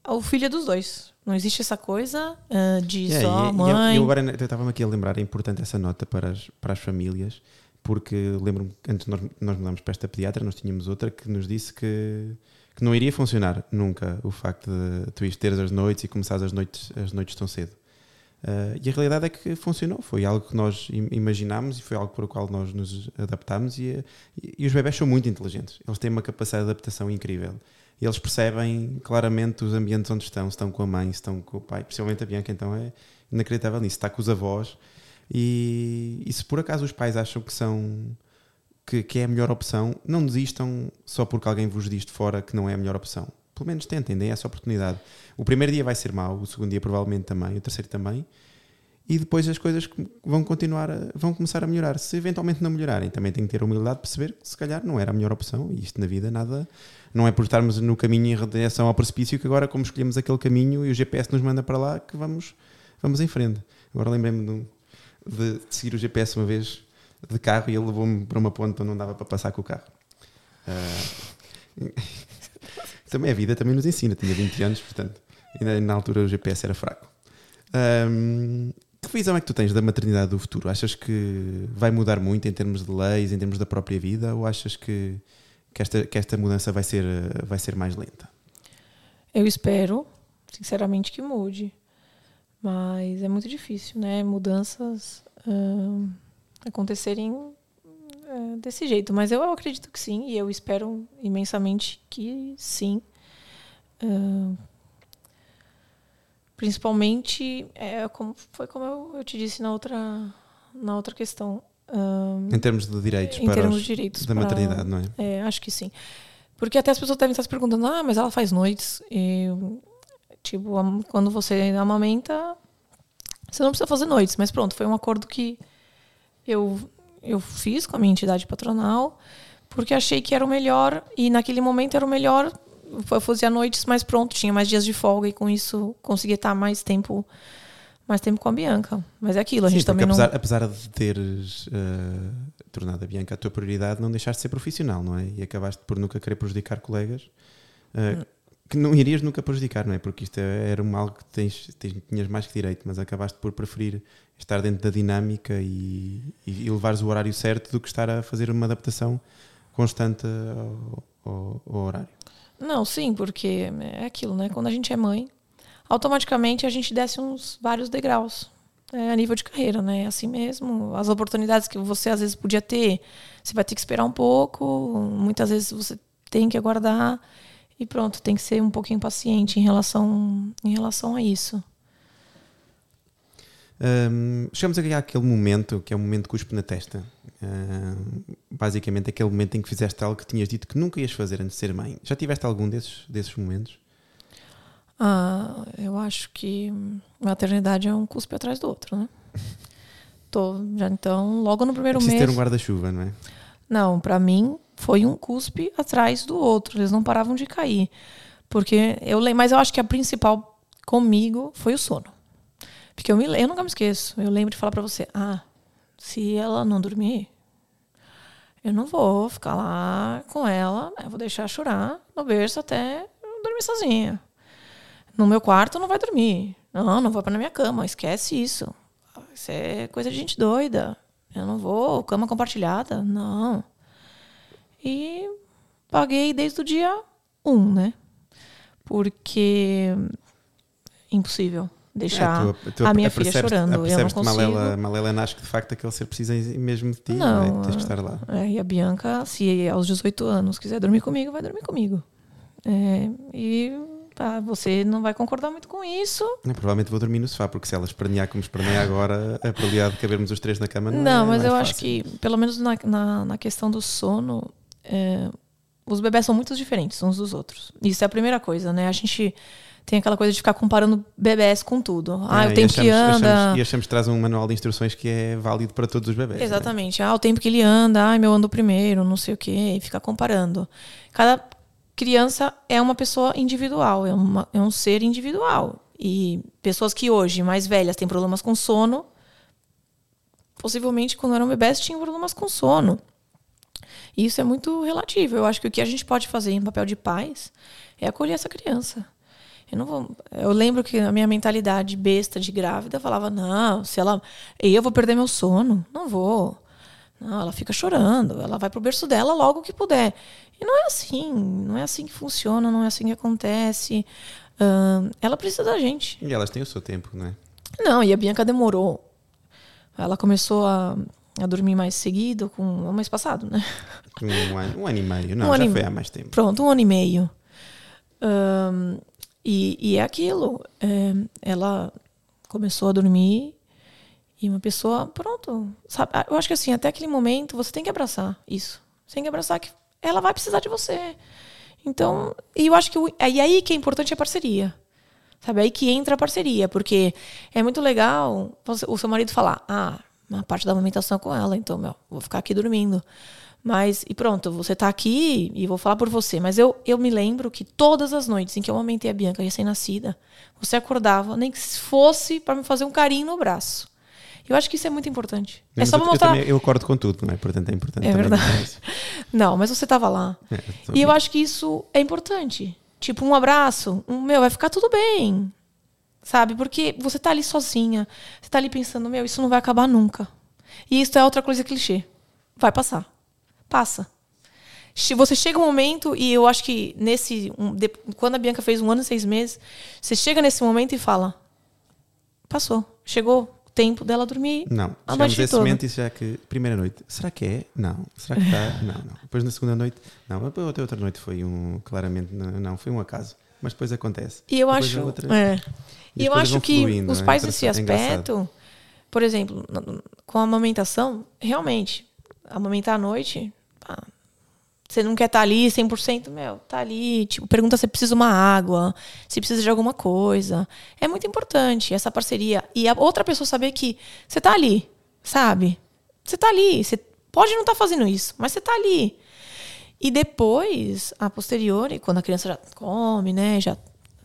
o filho é dos dois. Não existe essa coisa ah, de É, só e- e mãe. eu, eu agora estava-me aqui a lembrar, é importante essa nota para as, para as famílias, porque lembro-me que antes nós, nós mudámos para esta pediatra, nós tínhamos outra que nos disse que, que não iria funcionar nunca o facto de tu ires ter as noites e começares as noites, as noites tão cedo. Ah, e a realidade é que funcionou, foi algo que nós im- imaginámos e foi algo para o qual nós nos adaptámos. E, e, e os bebés são muito inteligentes, eles têm uma capacidade de adaptação incrível. E eles percebem claramente os ambientes onde estão, se estão com a mãe, se estão com o pai, principalmente a Bianca, então é inacreditável nisso, está com os avós. E, e se por acaso os pais acham que são que, que é a melhor opção, não desistam só porque alguém vos diz de fora que não é a melhor opção. Pelo menos tentem, deem essa oportunidade. O primeiro dia vai ser mau, o segundo dia provavelmente também, o terceiro também. e depois as coisas vão continuar, a, vão começar a melhorar. Se eventualmente não melhorarem, também tem que ter a humildade de perceber que se calhar não era a melhor opção e isto na vida nada, não é por estarmos no caminho em direção ao precipício que agora como escolhemos aquele caminho e o GPS nos manda para lá que vamos, vamos em frente. Agora lembrei-me de, de, de seguir o GPS uma vez de carro e ele levou-me para uma ponte onde não dava para passar com o carro. Uh, também a vida também nos ensina, tinha 20 anos, portanto, ainda na altura o GPS era fraco. Um, que visão é que tu tens da maternidade do futuro? Achas que vai mudar muito em termos de leis, em termos da própria vida, ou achas que, que, esta, que esta mudança vai ser, vai ser mais lenta? Eu espero, sinceramente, que mude. Mas é muito difícil, né? Mudanças uh, acontecerem uh, desse jeito. Mas eu, eu, acredito que sim, e eu espero imensamente que sim. Uh, principalmente, é, como, foi como eu, eu, te disse na outra, na outra questão. em termos de direitos, em para termos os, de direitos da para, maternidade, não é? É, acho que sim. Porque até as pessoas devem estar se perguntando, ah, mas ela faz noites. E, tipo, quando você amamenta, você não precisa fazer noites, mas pronto, foi um acordo que eu, eu fiz com a minha entidade patronal, porque achei que era o melhor, e naquele momento era o melhor. Eu fazia noites, mas pronto, tinha mais dias de folga, e com isso conseguia estar mais tempo mais tempo com a Bianca. Mas é aquilo, a Sim, gente também apesar, não. apesar de teres uh, tornado a Bianca a tua prioridade, não deixaste de ser profissional, não é? E acabaste por nunca querer prejudicar colegas. Uh, que não irias nunca prejudicar, não é? Porque isto é, era mal que tens, tens, tinhas mais que direito, mas acabaste por preferir estar dentro da dinâmica e, e, e levares o horário certo do que estar a fazer uma adaptação constante ao, ao, ao horário. Não, sim, porque é aquilo, né? Quando a gente é mãe, automaticamente a gente desce uns vários degraus é, a nível de carreira, né? Assim mesmo. As oportunidades que você às vezes podia ter, você vai ter que esperar um pouco, muitas vezes você tem que aguardar. E pronto, tem que ser um pouquinho paciente em relação, em relação a isso. Um, chegamos aqui àquele momento que é o momento cuspe na testa. Um, basicamente, aquele momento em que fizeste algo que tinhas dito que nunca ias fazer antes de ser mãe. Já tiveste algum desses, desses momentos? Ah, eu acho que maternidade é um cuspe atrás do outro, né? [laughs] Tô, já então, logo no primeiro é mês. ter um guarda-chuva, não é? Não, para mim foi um cuspe atrás do outro. Eles não paravam de cair. Porque eu lembro, mas eu acho que a principal comigo foi o sono. Porque eu, me, eu nunca me esqueço. Eu lembro de falar para você: ah, se ela não dormir, eu não vou ficar lá com ela, eu vou deixar chorar no berço até dormir sozinha. No meu quarto não vai dormir. Não, não vou para minha cama, esquece isso. Isso é coisa de gente doida. Eu não vou, cama compartilhada, não. E paguei desde o dia 1, um, né? Porque impossível deixar é, tu, tu a minha filha chorando. Eu não consigo. Malela, Malela nasce que de facto aquele ser precisa mesmo de ti, não, não é? tens que estar lá. É, e a Bianca, se aos 18 anos quiser dormir comigo, vai dormir comigo. É, e pá, você não vai concordar muito com isso. Provavelmente vou dormir no sofá, porque se ela espernear como esperneia agora, a probabilidade de cabermos os três na cama não, não é mas eu fácil. acho que, pelo menos na, na, na questão do sono, é, os bebés são muito diferentes uns dos outros. Isso é a primeira coisa, né? A gente tem aquela coisa de ficar comparando bebés com tudo. Ah, é, o tempo achamos, que anda. Achamos, e achamos que traz um manual de instruções que é válido para todos os bebés. Né? Exatamente. Né? Ah, o tempo que ele anda, ai, meu ando primeiro, não sei o quê, e ficar comparando. Cada criança é uma pessoa individual, é, uma, é um ser individual. E pessoas que hoje, mais velhas, têm problemas com sono, possivelmente quando eram bebés tinham problemas com sono. E isso é muito relativo. Eu acho que o que a gente pode fazer em papel de pais é acolher essa criança. Eu não vou. Eu lembro que a minha mentalidade besta de grávida falava: não, se ela. Eu vou perder meu sono. Não vou. Não, ela fica chorando. Ela vai pro berço dela logo que puder. E não é assim. Não é assim que funciona, não é assim que acontece. Uh, ela precisa da gente. E elas têm o seu tempo, né? Não, e a Bianca demorou. Ela começou a a dormir mais seguido com o mês passado, né? Um ano, um ano e meio, não, um já foi há mais tempo. Pronto, um ano e meio. Um, e, e é aquilo. É, ela começou a dormir e uma pessoa, pronto. Sabe? Eu acho que assim, até aquele momento você tem que abraçar isso. Você tem que abraçar que ela vai precisar de você. Então, e eu acho que. E aí que é importante a parceria. Sabe? Aí que entra a parceria, porque é muito legal o seu marido falar: ah, uma parte da amamentação é com ela, então, meu, vou ficar aqui dormindo. Mas, e pronto, você tá aqui e vou falar por você. Mas eu, eu me lembro que todas as noites em que eu amamentei a Bianca recém-nascida, você acordava, nem que fosse para me fazer um carinho no braço. Eu acho que isso é muito importante. é só eu, pra eu mostrar. também- eu acordo com tudo, não é? Portanto, é importante É verdade. [laughs] Não, mas você tava lá. É, tô E eu aqui. acho que isso é importante. Tipo, um abraço, um meu, vai ficar tudo bem. Sabe? Porque você tá ali sozinha. Você tá ali pensando, meu, isso não vai acabar nunca. E isso é outra coisa clichê. Vai passar. Passa. Você chega um momento, e eu acho que nesse. um, de- quando a Bianca fez um ano e seis meses, você chega nesse momento e fala: passou. Chegou tempo dela dormir Não, a chegamos noite a esse toda. momento e já que, primeira noite, será que é? Não. Será que está? [laughs] Não, não. Depois na segunda noite, não. A outra outra noite foi um, claramente, não, foi um acaso. Mas depois acontece. E eu Depois acho. a outra- É. E eu acho que fluindo, os é pais nesse é engraçado. aspecto, por exemplo, com a amamentação, realmente, amamentar à noite, pá, você não quer estar ali 100%, meu, tá ali, tipo, pergunta se precisa de uma água, se precisa de alguma coisa. É muito importante essa parceria. E a outra pessoa saber que você tá ali, sabe? Você tá ali, você pode não estar fazendo isso, mas você tá ali. E depois, a posteriori, quando a criança já come, né, já,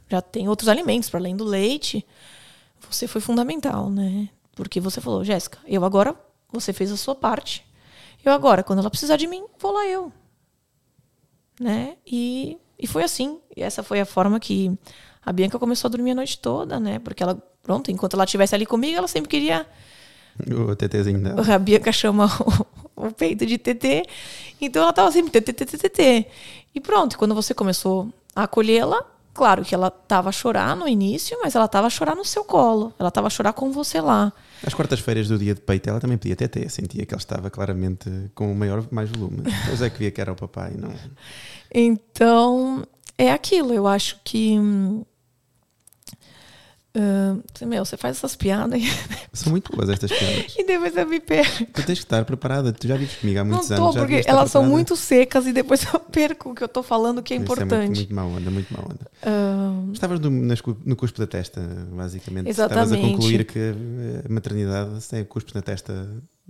já tem outros alimentos para além do leite, você foi fundamental, né? Porque você falou, Jéssica, eu agora, você fez a sua parte. Eu agora, quando ela precisar de mim, vou lá eu. Né? E, e foi assim. E essa foi a forma que a Bianca começou a dormir a noite toda, né? Porque ela, pronto, enquanto ela estivesse ali comigo, ela sempre queria O TTzinho dela. a Bianca chama o, o peito de TT. Então ela tava sempre TT, TT, TT. E pronto, quando você começou a acolhê-la, claro que ela tava a chorar no início, mas ela tava a chorar no seu colo. Ela tava a chorar com você lá. Às quartas-feiras do dia de peito, ela também podia TT. Sentia que ela estava claramente com o maior, mais volume. Depois é que via que era o papai, não. Então, é aquilo. Eu acho que. hum, ah, meu, você faz essas piadas São muito boas estas piadas. [laughs] e depois eu me perco. Tu tens que estar preparada. Tu já vives comigo há Não muitos tô, anos. já porque elas são muito secas e depois eu perco o que eu tô falando que é Isso importante. muito, muito má onda, muito má onda. Ah, Estavas no, no cuspo da testa, basicamente. Estavas a Exatamente. concluir que a maternidade tem cuspo na testa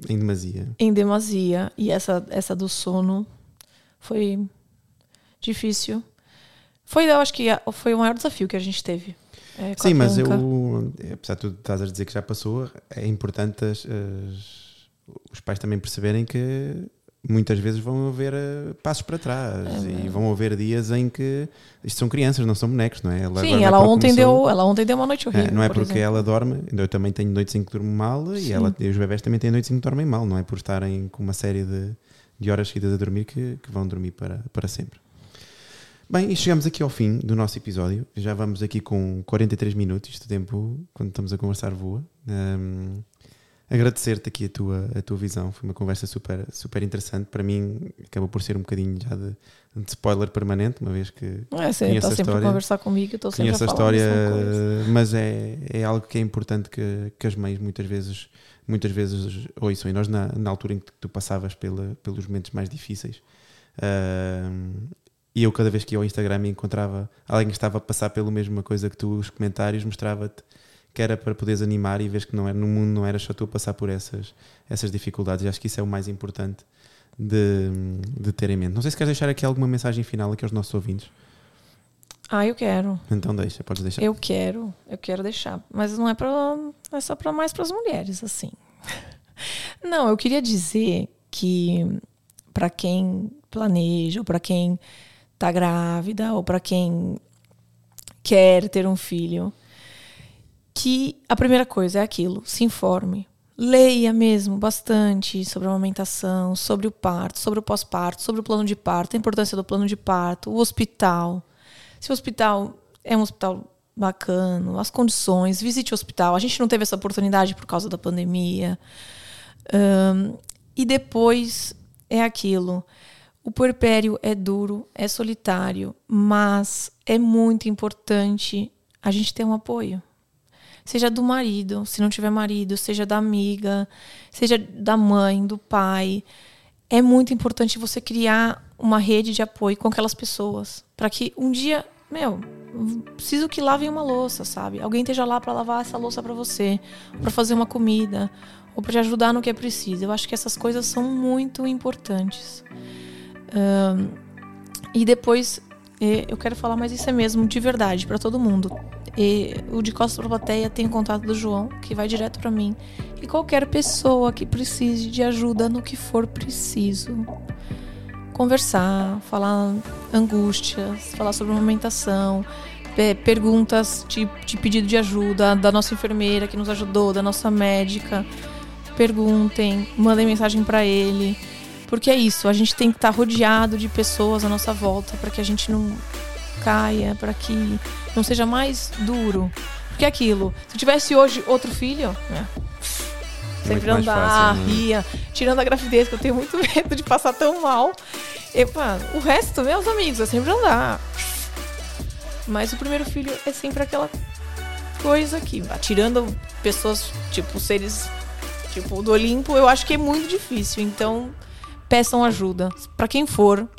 em demasia. em demasia. E essa, essa do sono foi difícil. Foi, eu acho que foi o maior desafio que a gente teve. É, Sim, mas Bianca. eu, apesar de tu estás a dizer que já passou, é importante as- as- os pais também perceberem que muitas vezes vão haver eh, passos para trás É e vão haver dias em que isto são crianças, não são bonecos, não é? Ela Sim, ela ontem, começou- deu, ela ontem deu uma noite horrível. É, não é por porque exemplo. ela dorme, eu também tenho noites em que durmo mal e, Sim. ela, e os bebés também têm noites em que dormem mal, não é por estarem com uma série de, de horas seguidas a dormir que, que vão dormir para, para sempre. Bem, e chegamos aqui ao fim do nosso episódio. Já vamos aqui com 43 minutos. Isto tempo, quando estamos a conversar, voa. Hum, Agradecer-te aqui a tua, a tua visão. Foi uma conversa super, super interessante. Para mim, acabou por ser um bocadinho já de, de spoiler permanente, uma vez que É, você conheço está sempre história. a conversar comigo, estou sempre a falar história, a coisa. mas é, é algo que é importante que, que as mães muitas vezes, muitas vezes ouçam. E nós, na, na altura em que tu passavas pela, pelos momentos mais difíceis, ahm, e eu, cada vez que ia ao Instagram e encontrava alguém que estava a passar pela mesma coisa que tu, os comentários, mostrava-te que era para poderes animar e vês que não era, no mundo não era só tu a passar por essas, essas dificuldades. E acho que isso é o mais importante de, de ter em mente. Não sei se queres deixar aqui alguma mensagem final aqui aos nossos ouvintes. Ah, eu quero. Então deixa, podes deixar. Eu quero, eu quero deixar, mas não é para é só para mais para as mulheres assim. [laughs] Não, eu queria dizer que para quem planeja, ou para quem tá grávida, ou para quem quer ter um filho, que a primeira coisa é aquilo, se informe. Leia mesmo bastante sobre a amamentação, sobre o parto, sobre o pós-parto, sobre o plano de parto, a importância do plano de parto, o hospital. Se o hospital é um hospital bacana, as condições, visite o hospital. A gente não teve essa oportunidade por causa da pandemia. Ahn, e depois é aquilo. O puerpério é duro, é solitário, mas é muito importante a gente ter um apoio. Seja do marido, se não tiver marido, seja da amiga, seja da mãe, do pai. É muito importante você criar uma rede de apoio com aquelas pessoas. Para que um dia, meu, preciso que lavem uma louça, sabe? Alguém esteja lá para lavar essa louça para você, para fazer uma comida, ou para te ajudar no que é preciso. Eu acho que essas coisas são muito importantes. Um, e depois, eu quero falar, mas isso é mesmo, de verdade, para todo mundo. E o de Costa para Plateia tem o contato do João, que vai direto para mim. E qualquer pessoa que precise de ajuda no que for preciso. Conversar, falar angústias, falar sobre amamentação, perguntas de, de pedido de ajuda da nossa enfermeira que nos ajudou, da nossa médica. Perguntem, mandem mensagem para ele. Porque é isso, a gente tem que estar tá rodeado de pessoas à nossa volta para que a gente não caia, para que não seja mais duro. Porque é aquilo, se tivesse hoje outro filho, né? sempre andar, né? ria, tirando a gravidez, que eu tenho muito [laughs] medo de passar tão mal. Epa, o resto, meus amigos, é sempre andar. Mas o primeiro filho é sempre aquela coisa que, tirando pessoas, tipo, seres tipo do Olimpo, eu acho que é muito difícil. Então, peçam ajuda. para quem for,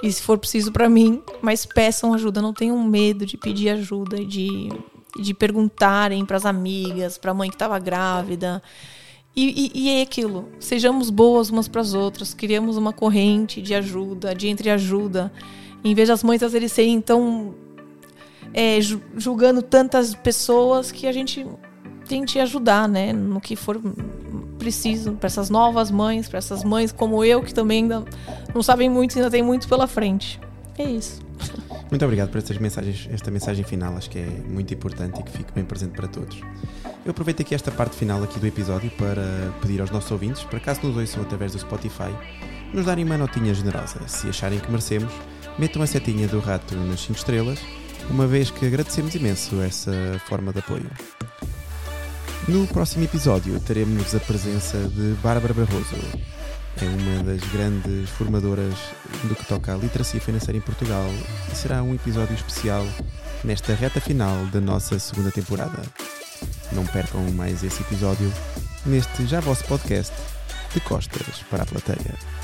e se for preciso para mim, mas peçam ajuda, não tenham medo de pedir ajuda, de, de perguntarem para as amigas, para a mãe que estava grávida. E, e, e, é aquilo, sejamos boas umas para as outras, criamos uma corrente de ajuda, de entreajuda. Em vez das mães às vezes serem tão é, julgando tantas pessoas que a gente tente ajudar, né, no que for preciso para essas novas mães, para essas mães como eu que também ainda não sabem muito, ainda tem muito pela frente. É isso. Muito obrigado por estas mensagens, esta mensagem final, acho que é muito importante e que fique bem presente para todos. Eu aproveito aqui esta parte final aqui do episódio para pedir aos nossos ouvintes, para caso nos ouçam através do Spotify, nos darem uma notinha generosa. Se acharem que merecemos, metam a setinha do rato nas 5 estrelas, uma vez que agradecemos imenso essa forma de apoio. No próximo episódio teremos a presença de Bárbara Barroso. É uma das grandes formadoras do que toca à literacia financeira em Portugal e será um episódio especial nesta reta final da nossa segunda temporada. Não percam mais esse episódio neste já vosso podcast de Costas para a Plateia.